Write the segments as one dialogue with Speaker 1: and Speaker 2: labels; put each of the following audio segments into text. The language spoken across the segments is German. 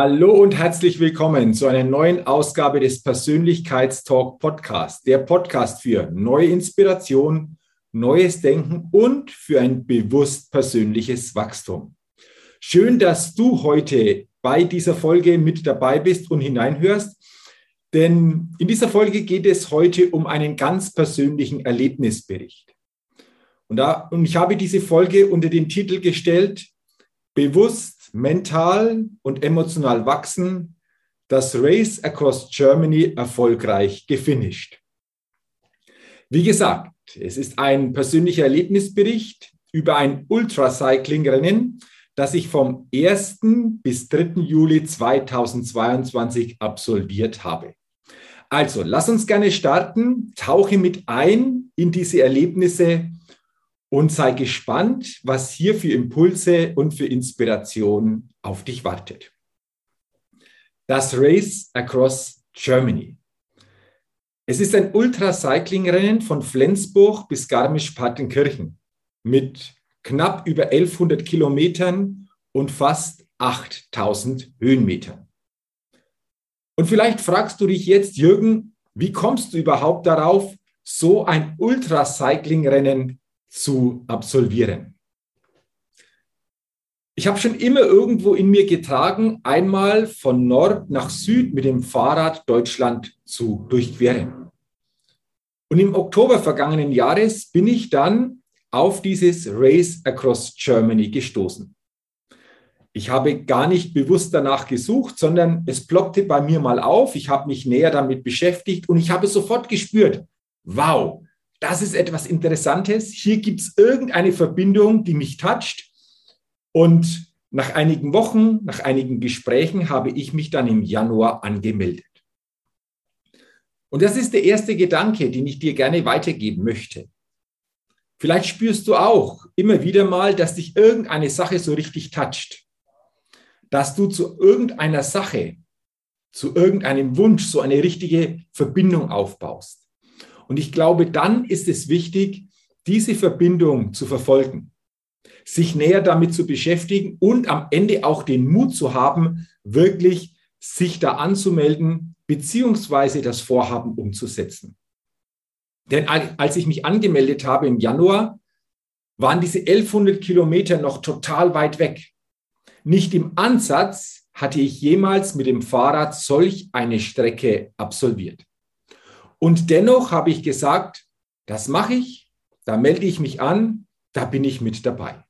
Speaker 1: Hallo und herzlich willkommen zu einer neuen Ausgabe des Persönlichkeitstalk Podcast, der Podcast für neue Inspiration, neues Denken und für ein bewusst persönliches Wachstum. Schön, dass du heute bei dieser Folge mit dabei bist und hineinhörst, denn in dieser Folge geht es heute um einen ganz persönlichen Erlebnisbericht. Und, da, und ich habe diese Folge unter den Titel gestellt, bewusst mental und emotional wachsen, das Race Across Germany erfolgreich gefinisht. Wie gesagt, es ist ein persönlicher Erlebnisbericht über ein Ultracycling-Rennen, das ich vom 1. bis 3. Juli 2022 absolviert habe. Also, lass uns gerne starten, tauche mit ein in diese Erlebnisse und sei gespannt, was hier für Impulse und für Inspiration auf dich wartet. Das Race Across Germany. Es ist ein Ultracycling-Rennen von Flensburg bis Garmisch-Partenkirchen mit knapp über 1100 Kilometern und fast 8000 Höhenmetern. Und vielleicht fragst du dich jetzt, Jürgen, wie kommst du überhaupt darauf, so ein Ultracycling-Rennen zu absolvieren. Ich habe schon immer irgendwo in mir getragen, einmal von Nord nach Süd mit dem Fahrrad Deutschland zu durchqueren. Und im Oktober vergangenen Jahres bin ich dann auf dieses Race Across Germany gestoßen. Ich habe gar nicht bewusst danach gesucht, sondern es ploppte bei mir mal auf. Ich habe mich näher damit beschäftigt und ich habe sofort gespürt, wow, das ist etwas Interessantes. Hier gibt es irgendeine Verbindung, die mich toucht. Und nach einigen Wochen, nach einigen Gesprächen habe ich mich dann im Januar angemeldet. Und das ist der erste Gedanke, den ich dir gerne weitergeben möchte. Vielleicht spürst du auch immer wieder mal, dass dich irgendeine Sache so richtig toucht. Dass du zu irgendeiner Sache, zu irgendeinem Wunsch so eine richtige Verbindung aufbaust. Und ich glaube, dann ist es wichtig, diese Verbindung zu verfolgen, sich näher damit zu beschäftigen und am Ende auch den Mut zu haben, wirklich sich da anzumelden, beziehungsweise das Vorhaben umzusetzen. Denn als ich mich angemeldet habe im Januar, waren diese 1100 Kilometer noch total weit weg. Nicht im Ansatz hatte ich jemals mit dem Fahrrad solch eine Strecke absolviert. Und dennoch habe ich gesagt, das mache ich, da melde ich mich an, da bin ich mit dabei.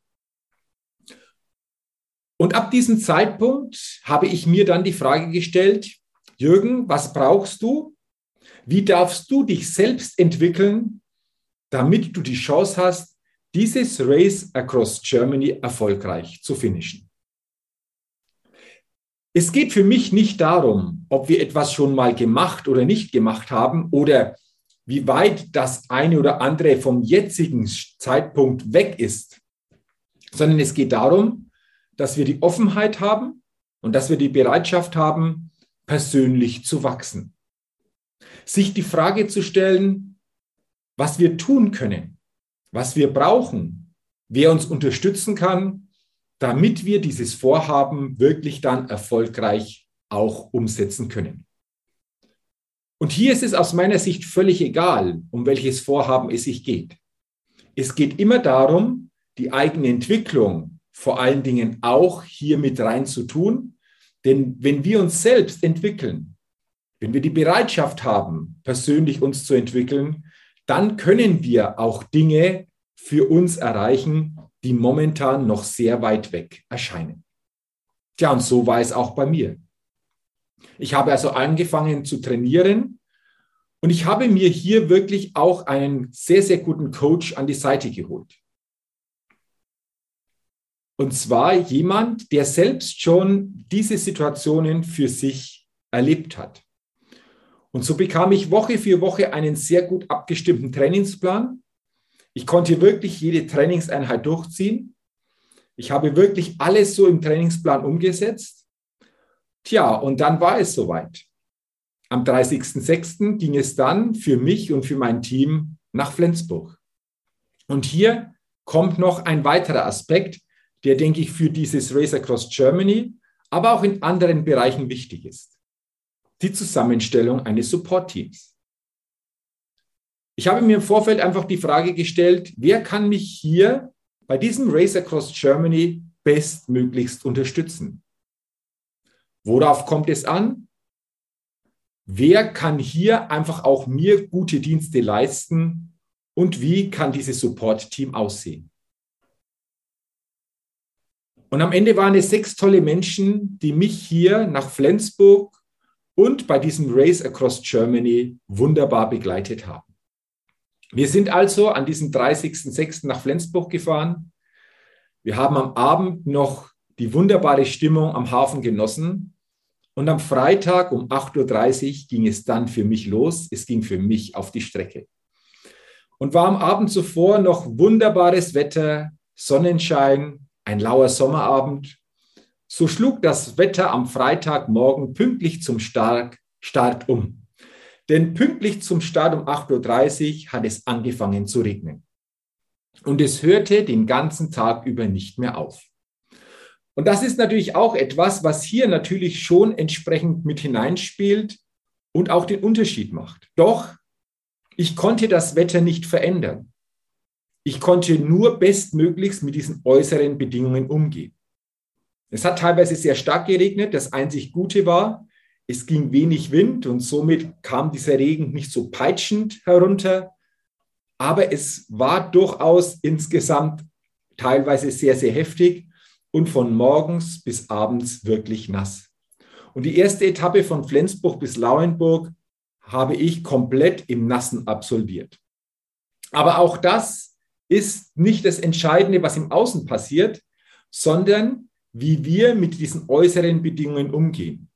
Speaker 1: Und ab diesem Zeitpunkt habe ich mir dann die Frage gestellt, Jürgen, was brauchst du? Wie darfst du dich selbst entwickeln, damit du die Chance hast, dieses Race Across Germany erfolgreich zu finishen? Es geht für mich nicht darum, ob wir etwas schon mal gemacht oder nicht gemacht haben oder wie weit das eine oder andere vom jetzigen Zeitpunkt weg ist, sondern es geht darum, dass wir die Offenheit haben und dass wir die Bereitschaft haben, persönlich zu wachsen. Sich die Frage zu stellen, was wir tun können, was wir brauchen, wer uns unterstützen kann damit wir dieses Vorhaben wirklich dann erfolgreich auch umsetzen können. Und hier ist es aus meiner Sicht völlig egal, um welches Vorhaben es sich geht. Es geht immer darum, die eigene Entwicklung vor allen Dingen auch hier mit rein zu tun. Denn wenn wir uns selbst entwickeln, wenn wir die Bereitschaft haben, persönlich uns zu entwickeln, dann können wir auch Dinge für uns erreichen, die momentan noch sehr weit weg erscheinen. Tja, und so war es auch bei mir. Ich habe also angefangen zu trainieren und ich habe mir hier wirklich auch einen sehr, sehr guten Coach an die Seite geholt. Und zwar jemand, der selbst schon diese Situationen für sich erlebt hat. Und so bekam ich Woche für Woche einen sehr gut abgestimmten Trainingsplan. Ich konnte wirklich jede Trainingseinheit durchziehen. Ich habe wirklich alles so im Trainingsplan umgesetzt. Tja, und dann war es soweit. Am 30.06. ging es dann für mich und für mein Team nach Flensburg. Und hier kommt noch ein weiterer Aspekt, der, denke ich, für dieses Race Across Germany, aber auch in anderen Bereichen wichtig ist. Die Zusammenstellung eines Support-Teams. Ich habe mir im Vorfeld einfach die Frage gestellt, wer kann mich hier bei diesem Race Across Germany bestmöglichst unterstützen? Worauf kommt es an? Wer kann hier einfach auch mir gute Dienste leisten und wie kann dieses Support-Team aussehen? Und am Ende waren es sechs tolle Menschen, die mich hier nach Flensburg und bei diesem Race Across Germany wunderbar begleitet haben. Wir sind also an diesem 30.06. nach Flensburg gefahren. Wir haben am Abend noch die wunderbare Stimmung am Hafen genossen. Und am Freitag um 8.30 Uhr ging es dann für mich los. Es ging für mich auf die Strecke. Und war am Abend zuvor noch wunderbares Wetter, Sonnenschein, ein lauer Sommerabend. So schlug das Wetter am Freitagmorgen pünktlich zum Start, Start um. Denn pünktlich zum Start um 8.30 Uhr hat es angefangen zu regnen. Und es hörte den ganzen Tag über nicht mehr auf. Und das ist natürlich auch etwas, was hier natürlich schon entsprechend mit hineinspielt und auch den Unterschied macht. Doch ich konnte das Wetter nicht verändern. Ich konnte nur bestmöglichst mit diesen äußeren Bedingungen umgehen. Es hat teilweise sehr stark geregnet. Das einzig Gute war, es ging wenig Wind und somit kam dieser Regen nicht so peitschend herunter. Aber es war durchaus insgesamt teilweise sehr, sehr heftig und von morgens bis abends wirklich nass. Und die erste Etappe von Flensburg bis Lauenburg habe ich komplett im Nassen absolviert. Aber auch das ist nicht das Entscheidende, was im Außen passiert, sondern wie wir mit diesen äußeren Bedingungen umgehen.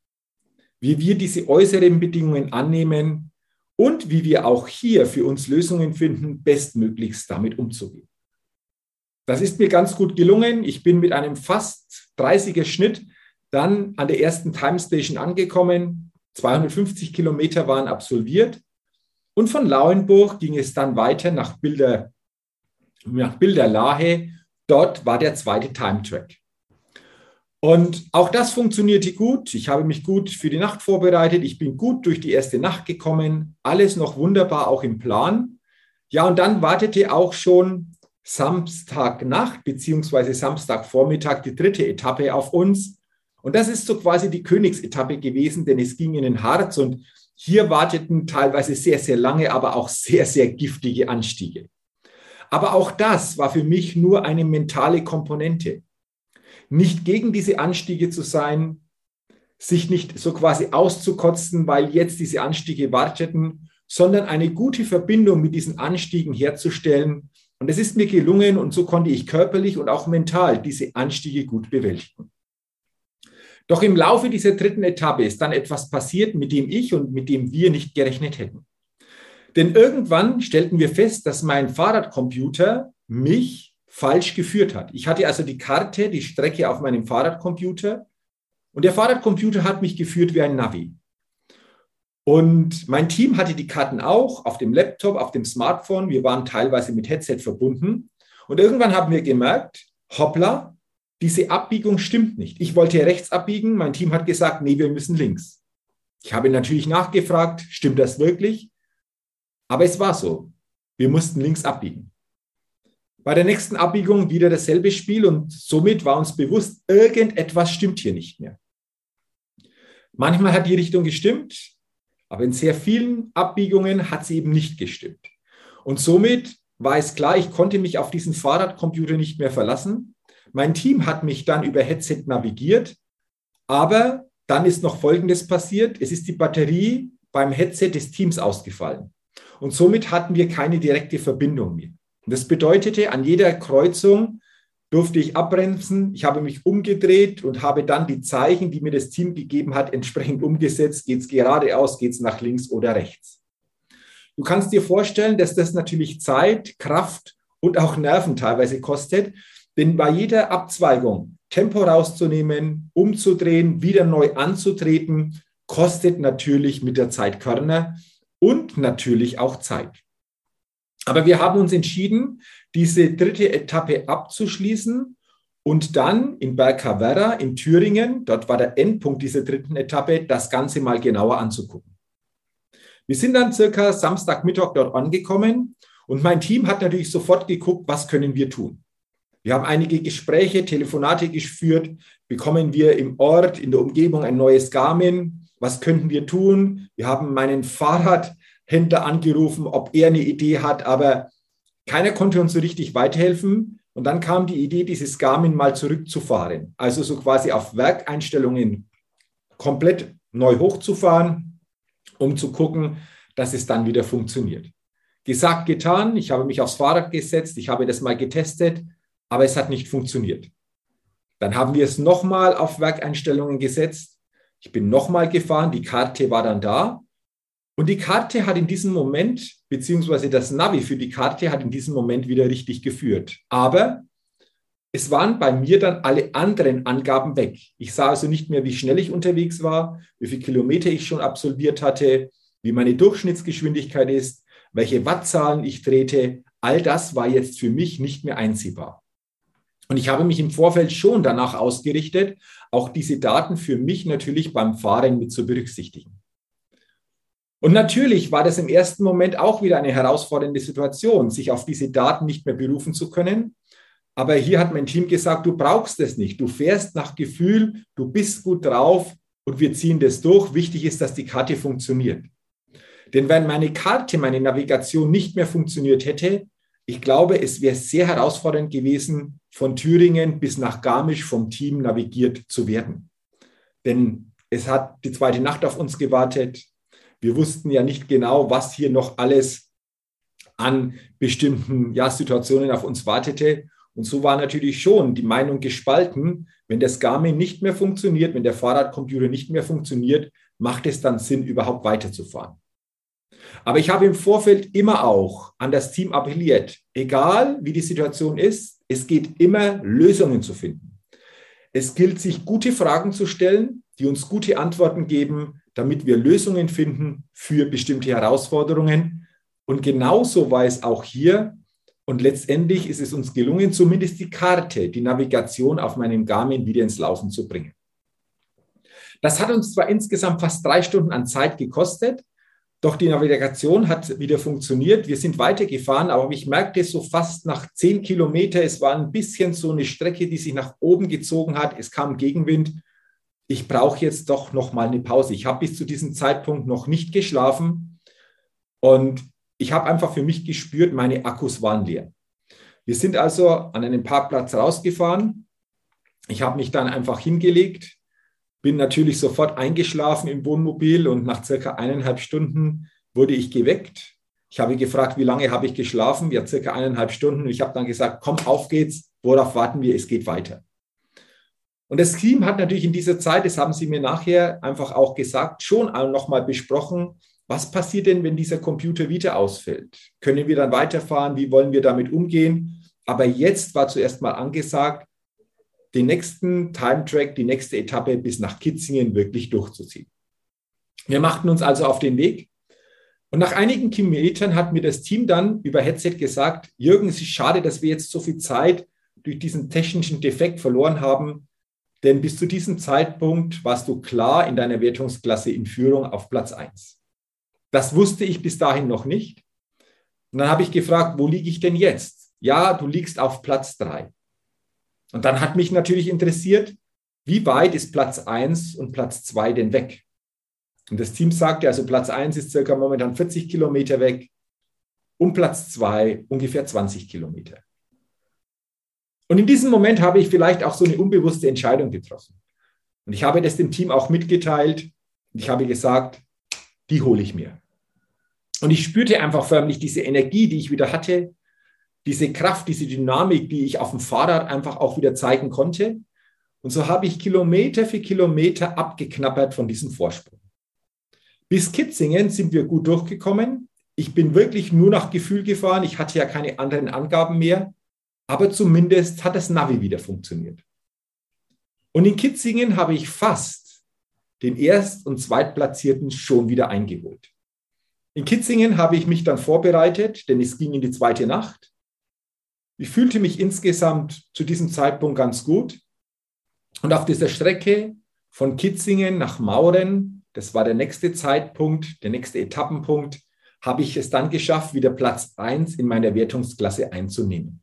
Speaker 1: Wie wir diese äußeren Bedingungen annehmen und wie wir auch hier für uns Lösungen finden, bestmöglichst damit umzugehen. Das ist mir ganz gut gelungen. Ich bin mit einem fast 30er Schnitt dann an der ersten Time Station angekommen. 250 Kilometer waren absolviert. Und von Lauenburg ging es dann weiter nach Bilder nach Bilderlahe. Dort war der zweite Time-Track. Und auch das funktionierte gut. Ich habe mich gut für die Nacht vorbereitet. Ich bin gut durch die erste Nacht gekommen. Alles noch wunderbar, auch im Plan. Ja, und dann wartete auch schon Samstagnacht beziehungsweise Samstagvormittag die dritte Etappe auf uns. Und das ist so quasi die Königsetappe gewesen, denn es ging in den Harz und hier warteten teilweise sehr, sehr lange, aber auch sehr, sehr giftige Anstiege. Aber auch das war für mich nur eine mentale Komponente. Nicht gegen diese Anstiege zu sein, sich nicht so quasi auszukotzen, weil jetzt diese Anstiege warteten, sondern eine gute Verbindung mit diesen Anstiegen herzustellen. Und es ist mir gelungen und so konnte ich körperlich und auch mental diese Anstiege gut bewältigen. Doch im Laufe dieser dritten Etappe ist dann etwas passiert, mit dem ich und mit dem wir nicht gerechnet hätten. Denn irgendwann stellten wir fest, dass mein Fahrradcomputer mich falsch geführt hat. Ich hatte also die Karte, die Strecke auf meinem Fahrradcomputer und der Fahrradcomputer hat mich geführt wie ein Navi. Und mein Team hatte die Karten auch auf dem Laptop, auf dem Smartphone. Wir waren teilweise mit Headset verbunden. Und irgendwann haben wir gemerkt, hoppla, diese Abbiegung stimmt nicht. Ich wollte rechts abbiegen, mein Team hat gesagt, nee, wir müssen links. Ich habe natürlich nachgefragt, stimmt das wirklich? Aber es war so. Wir mussten links abbiegen. Bei der nächsten Abbiegung wieder dasselbe Spiel und somit war uns bewusst, irgendetwas stimmt hier nicht mehr. Manchmal hat die Richtung gestimmt, Aber in sehr vielen Abbiegungen hat sie eben nicht gestimmt. Und somit war es klar, ich konnte mich auf diesen Fahrradcomputer nicht mehr verlassen. Mein Team hat mich dann über Headset navigiert, aber dann ist noch Folgendes passiert. Es ist die Batterie beim Headset des Teams ausgefallen. Und somit hatten wir keine direkte Verbindung mehr. Das bedeutete, an jeder Kreuzung durfte ich abbremsen. Ich habe mich umgedreht und habe dann die Zeichen, die mir das Team gegeben hat, entsprechend umgesetzt. Geht es geradeaus, geht es nach links oder rechts. Du kannst dir vorstellen, dass das natürlich Zeit, Kraft und auch Nerven teilweise kostet, denn bei jeder Abzweigung Tempo rauszunehmen, umzudrehen, wieder neu anzutreten, kostet natürlich mit der Zeit Körner und natürlich auch Zeit. Aber wir haben uns entschieden, diese dritte Etappe abzuschließen und dann in Bergkaverra in Thüringen, dort war der Endpunkt dieser dritten Etappe, das Ganze mal genauer anzugucken. Wir sind dann circa Samstagmittag dort angekommen und mein Team hat natürlich sofort geguckt, was können wir tun. Wir haben einige Gespräche, Telefonate geführt. Bekommen wir im Ort, in der Umgebung ein neues Garmin? Was könnten wir tun? Wir haben meinen Fahrradhändler angerufen, ob er eine Idee hat, aber keiner konnte uns so richtig weiterhelfen. Und dann kam die Idee, dieses Garmin mal zurückzufahren. Also so quasi auf Werkeinstellungen komplett neu hochzufahren, um zu gucken, dass es dann wieder funktioniert. Gesagt, getan. Ich habe mich aufs Fahrrad gesetzt. Ich habe das mal getestet, aber es hat nicht funktioniert. Dann haben wir es nochmal auf Werkeinstellungen gesetzt. Ich bin nochmal gefahren. Die Karte war dann da. Und die Karte hat in diesem Moment, beziehungsweise das Navi für die Karte hat in diesem Moment wieder richtig geführt. Aber es waren bei mir dann alle anderen Angaben weg. Ich sah also nicht mehr, wie schnell ich unterwegs war, wie viele Kilometer ich schon absolviert hatte, wie meine Durchschnittsgeschwindigkeit ist, welche Wattzahlen ich drehte. All das war jetzt für mich nicht mehr einsehbar. Und ich habe mich im Vorfeld schon danach ausgerichtet, auch diese Daten für mich natürlich beim Fahren mit zu berücksichtigen. Und natürlich war das im ersten Moment auch wieder eine herausfordernde Situation, sich auf diese Daten nicht mehr berufen zu können. Aber hier hat mein Team gesagt, du brauchst es nicht. Du fährst nach Gefühl, du bist gut drauf und wir ziehen das durch. Wichtig ist, dass die Karte funktioniert. Denn wenn meine Karte, meine Navigation nicht mehr funktioniert hätte, ich glaube, es wäre sehr herausfordernd gewesen, von Thüringen bis nach Garmisch vom Team navigiert zu werden. Denn es hat die zweite Nacht auf uns gewartet. Wir wussten ja nicht genau, was hier noch alles an bestimmten ja, Situationen auf uns wartete. Und so war natürlich schon die Meinung gespalten, wenn das Garmin nicht mehr funktioniert, wenn der Fahrradcomputer nicht mehr funktioniert, macht es dann Sinn, überhaupt weiterzufahren. Aber ich habe im Vorfeld immer auch an das Team appelliert, egal wie die Situation ist, es geht immer Lösungen zu finden. Es gilt, sich gute Fragen zu stellen, die uns gute Antworten geben, damit wir Lösungen finden für bestimmte Herausforderungen. Und genauso war es auch hier. Und letztendlich ist es uns gelungen, zumindest die Karte, die Navigation auf meinem Garmin wieder ins Laufen zu bringen. Das hat uns zwar insgesamt fast drei Stunden an Zeit gekostet, doch die Navigation hat wieder funktioniert. Wir sind weitergefahren, aber ich merkte so fast nach zehn Kilometer, es war ein bisschen so eine Strecke, die sich nach oben gezogen hat. Es kam Gegenwind ich brauche jetzt doch noch mal eine Pause. Ich habe bis zu diesem Zeitpunkt noch nicht geschlafen und ich habe einfach für mich gespürt, meine Akkus waren leer. Wir sind also an einem Parkplatz rausgefahren. Ich habe mich dann einfach hingelegt, bin natürlich sofort eingeschlafen im Wohnmobil und nach circa eineinhalb Stunden wurde ich geweckt. Ich habe gefragt, wie lange habe ich geschlafen? Ja, circa eineinhalb Stunden. Ich habe dann gesagt, komm, auf geht's. Worauf warten wir? Es geht weiter. Und das Team hat natürlich in dieser Zeit, das haben Sie mir nachher einfach auch gesagt, schon nochmal besprochen, was passiert denn, wenn dieser Computer wieder ausfällt? Können wir dann weiterfahren? Wie wollen wir damit umgehen? Aber jetzt war zuerst mal angesagt, den nächsten Time-Track, die nächste Etappe bis nach Kitzingen wirklich durchzuziehen. Wir machten uns also auf den Weg. Und nach einigen Kilometern hat mir das Team dann über Headset gesagt, Jürgen, es ist schade, dass wir jetzt so viel Zeit durch diesen technischen Defekt verloren haben. Denn bis zu diesem Zeitpunkt warst du klar in deiner Wertungsklasse in Führung auf Platz 1. Das wusste ich bis dahin noch nicht. Und dann habe ich gefragt, wo liege ich denn jetzt? Ja, du liegst auf Platz 3. Und dann hat mich natürlich interessiert, wie weit ist Platz 1 und Platz 2 denn weg? Und das Team sagte, also Platz 1 ist circa momentan 40 Kilometer weg und Platz 2 ungefähr 20 Kilometer. Und in diesem Moment habe ich vielleicht auch so eine unbewusste Entscheidung getroffen. Und ich habe das dem Team auch mitgeteilt. Und ich habe gesagt, die hole ich mir. Und ich spürte einfach förmlich diese Energie, die ich wieder hatte, diese Kraft, diese Dynamik, die ich auf dem Fahrrad einfach auch wieder zeigen konnte. Und so habe ich Kilometer für Kilometer abgeknappert von diesem Vorsprung. Bis Kitzingen sind wir gut durchgekommen. Ich bin wirklich nur nach Gefühl gefahren. Ich hatte ja keine anderen Angaben mehr. Aber zumindest hat das Navi wieder funktioniert. Und in Kitzingen habe ich fast den Erst- und Zweitplatzierten schon wieder eingeholt. In Kitzingen habe ich mich dann vorbereitet, denn es ging in die zweite Nacht. Ich fühlte mich insgesamt zu diesem Zeitpunkt ganz gut. Und auf dieser Strecke von Kitzingen nach Mauren, das war der nächste Zeitpunkt, der nächste Etappenpunkt, habe ich es dann geschafft, wieder Platz 1 in meiner Wertungsklasse einzunehmen.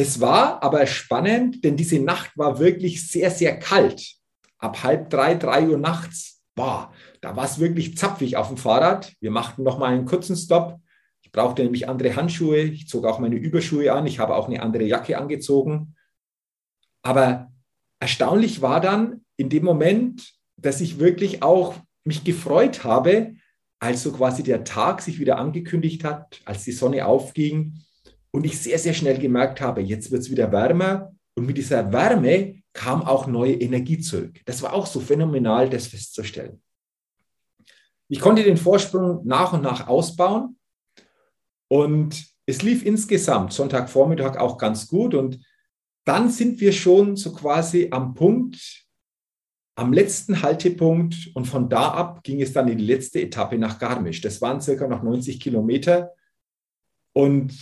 Speaker 1: Es war aber spannend, denn diese Nacht war wirklich sehr, sehr kalt. Ab halb drei, drei Uhr nachts, boah, da war es wirklich zapfig auf dem Fahrrad. Wir machten noch mal einen kurzen Stopp. Ich brauchte nämlich andere Handschuhe. Ich zog auch meine Überschuhe an. Ich habe auch eine andere Jacke angezogen. Aber erstaunlich war dann in dem Moment, dass ich wirklich auch mich gefreut habe, als so quasi der Tag sich wieder angekündigt hat, als die Sonne aufging und ich sehr, sehr schnell gemerkt habe, jetzt wird es wieder wärmer und mit dieser Wärme kam auch neue Energie zurück. Das war auch so phänomenal, das festzustellen. Ich konnte den Vorsprung nach und nach ausbauen und es lief insgesamt Sonntagvormittag auch ganz gut und dann sind wir schon so quasi am Punkt, am letzten Haltepunkt und von da ab ging es dann in die letzte Etappe nach Garmisch. Das waren circa noch 90 Kilometer. Und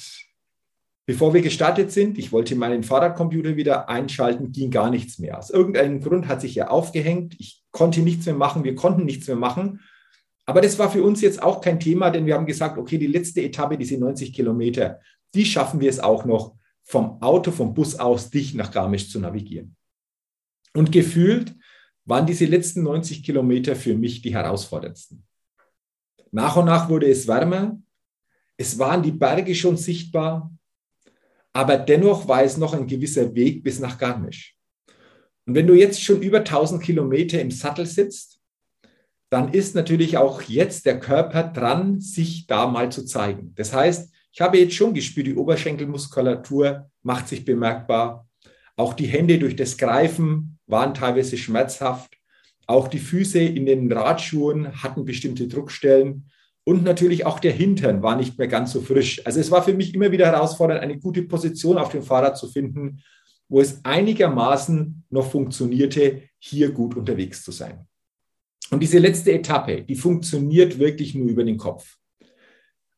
Speaker 1: bevor wir gestartet sind, ich wollte meinen Fahrradcomputer wieder einschalten, ging gar nichts mehr. Aus irgendeinem Grund hat sich er aufgehängt. Ich konnte nichts mehr machen, wir konnten nichts mehr machen. Aber das war für uns jetzt auch kein Thema, denn wir haben gesagt, okay, die letzte Etappe, diese 90 Kilometer, die schaffen wir es auch noch vom Auto, vom Bus aus dich nach Garmisch zu navigieren. Und gefühlt waren diese letzten 90 Kilometer für mich die herausforderndsten. Nach und nach wurde es wärmer. Es waren die Berge schon sichtbar. Aber dennoch war es noch ein gewisser Weg bis nach Garmisch. Und wenn du jetzt schon über 1000 Kilometer im Sattel sitzt, dann ist natürlich auch jetzt der Körper dran, sich da mal zu zeigen. Das heißt, ich habe jetzt schon gespürt, die Oberschenkelmuskulatur macht sich bemerkbar. Auch die Hände durch das Greifen waren teilweise schmerzhaft. Auch die Füße in den Radschuhen hatten bestimmte Druckstellen. Und natürlich auch der Hintern war nicht mehr ganz so frisch. Also es war für mich immer wieder herausfordernd, eine gute Position auf dem Fahrrad zu finden, wo es einigermaßen noch funktionierte, hier gut unterwegs zu sein. Und diese letzte Etappe, die funktioniert wirklich nur über den Kopf.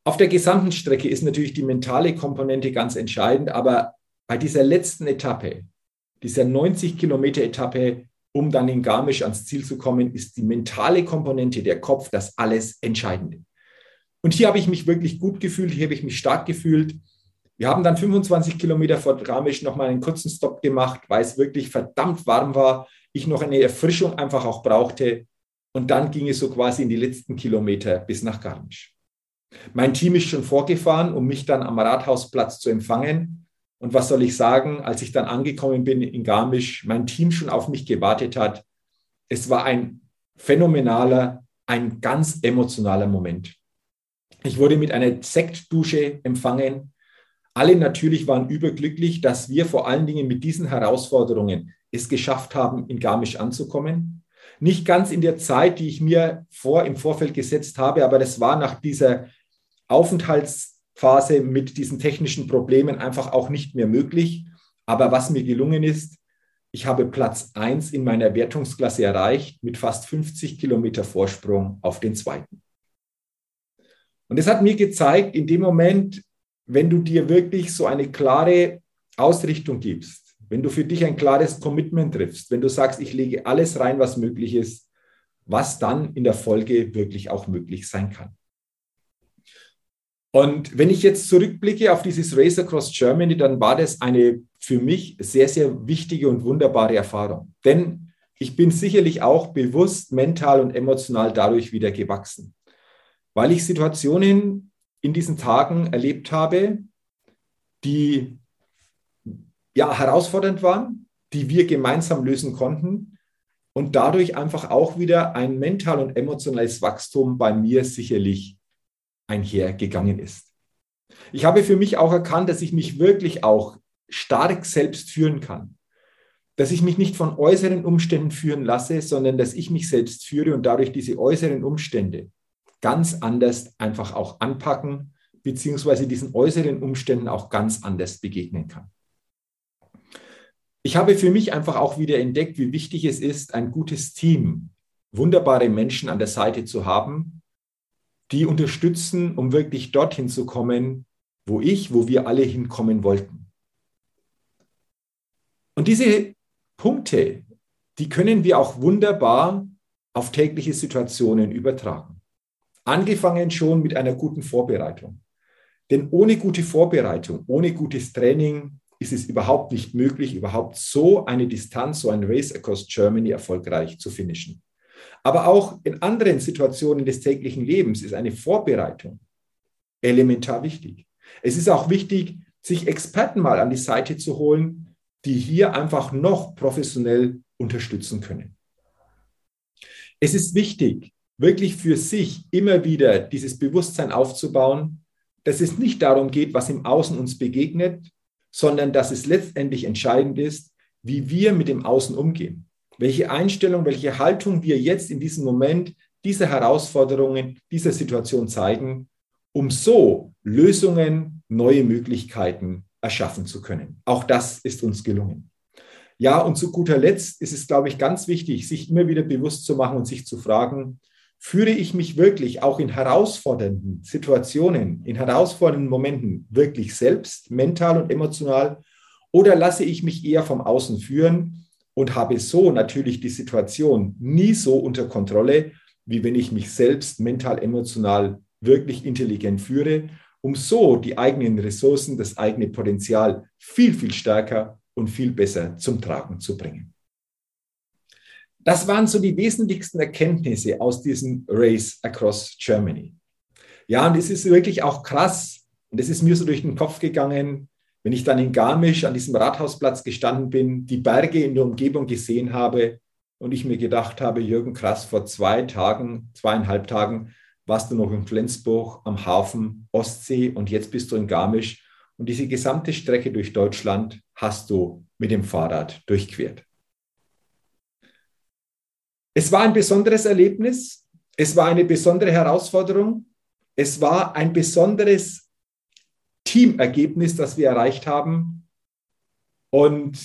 Speaker 1: Auf der gesamten Strecke ist natürlich die mentale Komponente ganz entscheidend, aber bei dieser letzten Etappe, dieser 90 Kilometer Etappe, um dann in Garmisch ans Ziel zu kommen, ist die mentale Komponente, der Kopf, das alles Entscheidende. Und hier habe ich mich wirklich gut gefühlt, hier habe ich mich stark gefühlt. Wir haben dann 25 Kilometer vor Garmisch nochmal einen kurzen Stopp gemacht, weil es wirklich verdammt warm war. Ich noch eine Erfrischung einfach auch brauchte. Und dann ging es so quasi in die letzten Kilometer bis nach Garmisch. Mein Team ist schon vorgefahren, um mich dann am Rathausplatz zu empfangen. Und was soll ich sagen, als ich dann angekommen bin in Garmisch, mein Team schon auf mich gewartet hat. Es war ein phänomenaler, ein ganz emotionaler Moment. Ich wurde mit einer Sektdusche empfangen. Alle natürlich waren überglücklich, dass wir vor allen Dingen mit diesen Herausforderungen es geschafft haben, in Garmisch anzukommen. Nicht ganz in der Zeit, die ich mir vor im Vorfeld gesetzt habe, aber das war nach dieser Aufenthaltsphase mit diesen technischen Problemen einfach auch nicht mehr möglich. Aber was mir gelungen ist, ich habe Platz 1 in meiner Wertungsklasse erreicht mit fast 50 Kilometer Vorsprung auf den zweiten. Und es hat mir gezeigt, in dem Moment, wenn du dir wirklich so eine klare Ausrichtung gibst, wenn du für dich ein klares Commitment triffst, wenn du sagst, ich lege alles rein, was möglich ist, was dann in der Folge wirklich auch möglich sein kann. Und wenn ich jetzt zurückblicke auf dieses Race Across Germany, dann war das eine für mich sehr, sehr wichtige und wunderbare Erfahrung. Denn ich bin sicherlich auch bewusst mental und emotional dadurch wieder gewachsen, weil ich Situationen in diesen Tagen erlebt habe, die ja herausfordernd waren, die wir gemeinsam lösen konnten und dadurch einfach auch wieder ein mental und emotionales Wachstum bei mir sicherlich einhergegangen ist. Ich habe für mich auch erkannt, dass ich mich wirklich auch stark selbst führen kann. Dass ich mich nicht von äußeren Umständen führen lasse, sondern dass ich mich selbst führe und dadurch diese äußeren Umstände ganz anders einfach auch anpacken, beziehungsweise diesen äußeren Umständen auch ganz anders begegnen kann. Ich habe für mich einfach auch wieder entdeckt, wie wichtig es ist, ein gutes Team, wunderbare Menschen an der Seite zu haben, die unterstützen, um wirklich dorthin zu kommen, wo ich, wo wir alle hinkommen wollten. Und diese Punkte, die können wir auch wunderbar auf tägliche Situationen übertragen. Angefangen schon mit einer guten Vorbereitung. Denn ohne gute Vorbereitung, ohne gutes Training ist es überhaupt nicht möglich, überhaupt so eine Distanz, so ein Race across Germany erfolgreich zu finishen. Aber auch in anderen Situationen des täglichen Lebens ist eine Vorbereitung elementar wichtig. Es ist auch wichtig, sich Experten mal an die Seite zu holen, die hier einfach noch professionell unterstützen können. Es ist wichtig, wirklich für sich immer wieder dieses Bewusstsein aufzubauen, dass es nicht darum geht, was im Außen uns begegnet, sondern dass es letztendlich entscheidend ist, wie wir mit dem Außen umgehen. Welche Einstellung, welche Haltung wir jetzt in diesem Moment dieser Herausforderungen, dieser Situation zeigen, um so Lösungen, neue Möglichkeiten erschaffen zu können. Auch das ist uns gelungen. Ja, und zu guter Letzt ist es, glaube ich, ganz wichtig, sich immer wieder bewusst zu machen und sich zu fragen, führe ich mich wirklich auch in herausfordernden Situationen, in herausfordernden Momenten wirklich selbst, mental und emotional, oder lasse ich mich eher vom Außen führen und habe so natürlich die Situation nie so unter Kontrolle, wie wenn ich mich selbst mental, emotional wirklich intelligent führe, um so die eigenen Ressourcen, das eigene Potenzial viel, viel stärker und viel besser zum Tragen zu bringen. Das waren so die wesentlichsten Erkenntnisse aus diesem Race Across Germany. Ja, und es ist wirklich auch krass, und es ist mir so durch den Kopf gegangen, wenn ich dann in Garmisch an diesem Rathausplatz gestanden bin, die Berge in der Umgebung gesehen habe und ich mir gedacht habe, Jürgen Krass, vor zwei Tagen, zweieinhalb Tagen warst du noch in Flensburg am Hafen Ostsee und jetzt bist du in Garmisch und diese gesamte Strecke durch Deutschland hast du mit dem Fahrrad durchquert. Es war ein besonderes Erlebnis. Es war eine besondere Herausforderung. Es war ein besonderes Teamergebnis, das wir erreicht haben. Und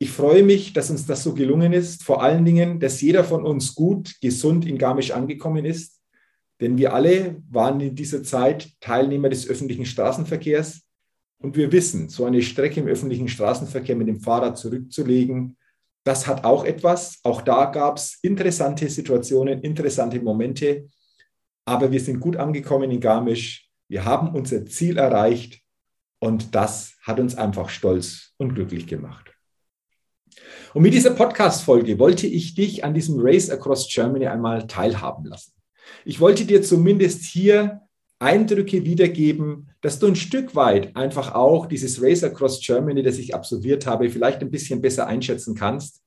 Speaker 1: ich freue mich, dass uns das so gelungen ist. Vor allen Dingen, dass jeder von uns gut, gesund in Garmisch angekommen ist. Denn wir alle waren in dieser Zeit Teilnehmer des öffentlichen Straßenverkehrs. Und wir wissen, so eine Strecke im öffentlichen Straßenverkehr mit dem Fahrrad zurückzulegen, das hat auch etwas. Auch da gab es interessante Situationen, interessante Momente. Aber wir sind gut angekommen in Garmisch. Wir haben unser Ziel erreicht und das hat uns einfach stolz und glücklich gemacht. Und mit dieser Podcast-Folge wollte ich dich an diesem Race Across Germany einmal teilhaben lassen. Ich wollte dir zumindest hier Eindrücke wiedergeben, dass du ein Stück weit einfach auch dieses Race Across Germany, das ich absolviert habe, vielleicht ein bisschen besser einschätzen kannst.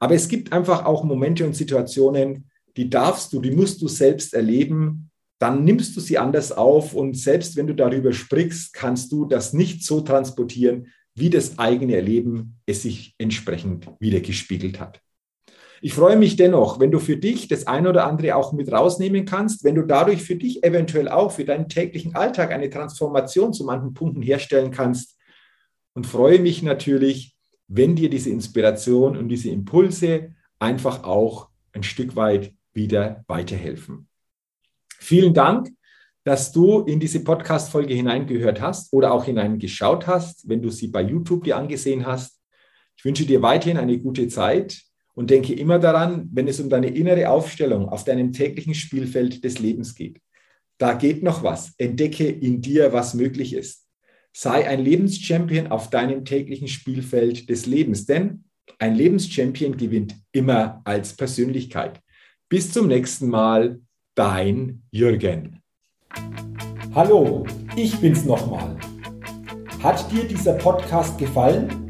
Speaker 1: Aber es gibt einfach auch Momente und Situationen, die darfst du, die musst du selbst erleben. Dann nimmst du sie anders auf und selbst wenn du darüber sprichst, kannst du das nicht so transportieren, wie das eigene Erleben es sich entsprechend wiedergespiegelt hat. Ich freue mich dennoch, wenn du für dich das ein oder andere auch mit rausnehmen kannst, wenn du dadurch für dich eventuell auch für deinen täglichen Alltag eine Transformation zu manchen Punkten herstellen kannst. Und freue mich natürlich, wenn dir diese Inspiration und diese Impulse einfach auch ein Stück weit wieder weiterhelfen. Vielen Dank, dass du in diese Podcast-Folge hineingehört hast oder auch hineingeschaut hast, wenn du sie bei YouTube dir angesehen hast. Ich wünsche dir weiterhin eine gute Zeit und denke immer daran, wenn es um deine innere Aufstellung auf deinem täglichen Spielfeld des Lebens geht. Da geht noch was. Entdecke in dir, was möglich ist. Sei ein Lebenschampion auf deinem täglichen Spielfeld des Lebens, denn ein Lebenschampion gewinnt immer als Persönlichkeit. Bis zum nächsten Mal, dein Jürgen.
Speaker 2: Hallo, ich bin's nochmal. Hat dir dieser Podcast gefallen?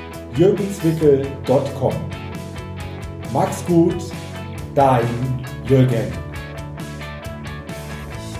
Speaker 2: www.jürgenswickel.com. Mach's gut, dein Jürgen.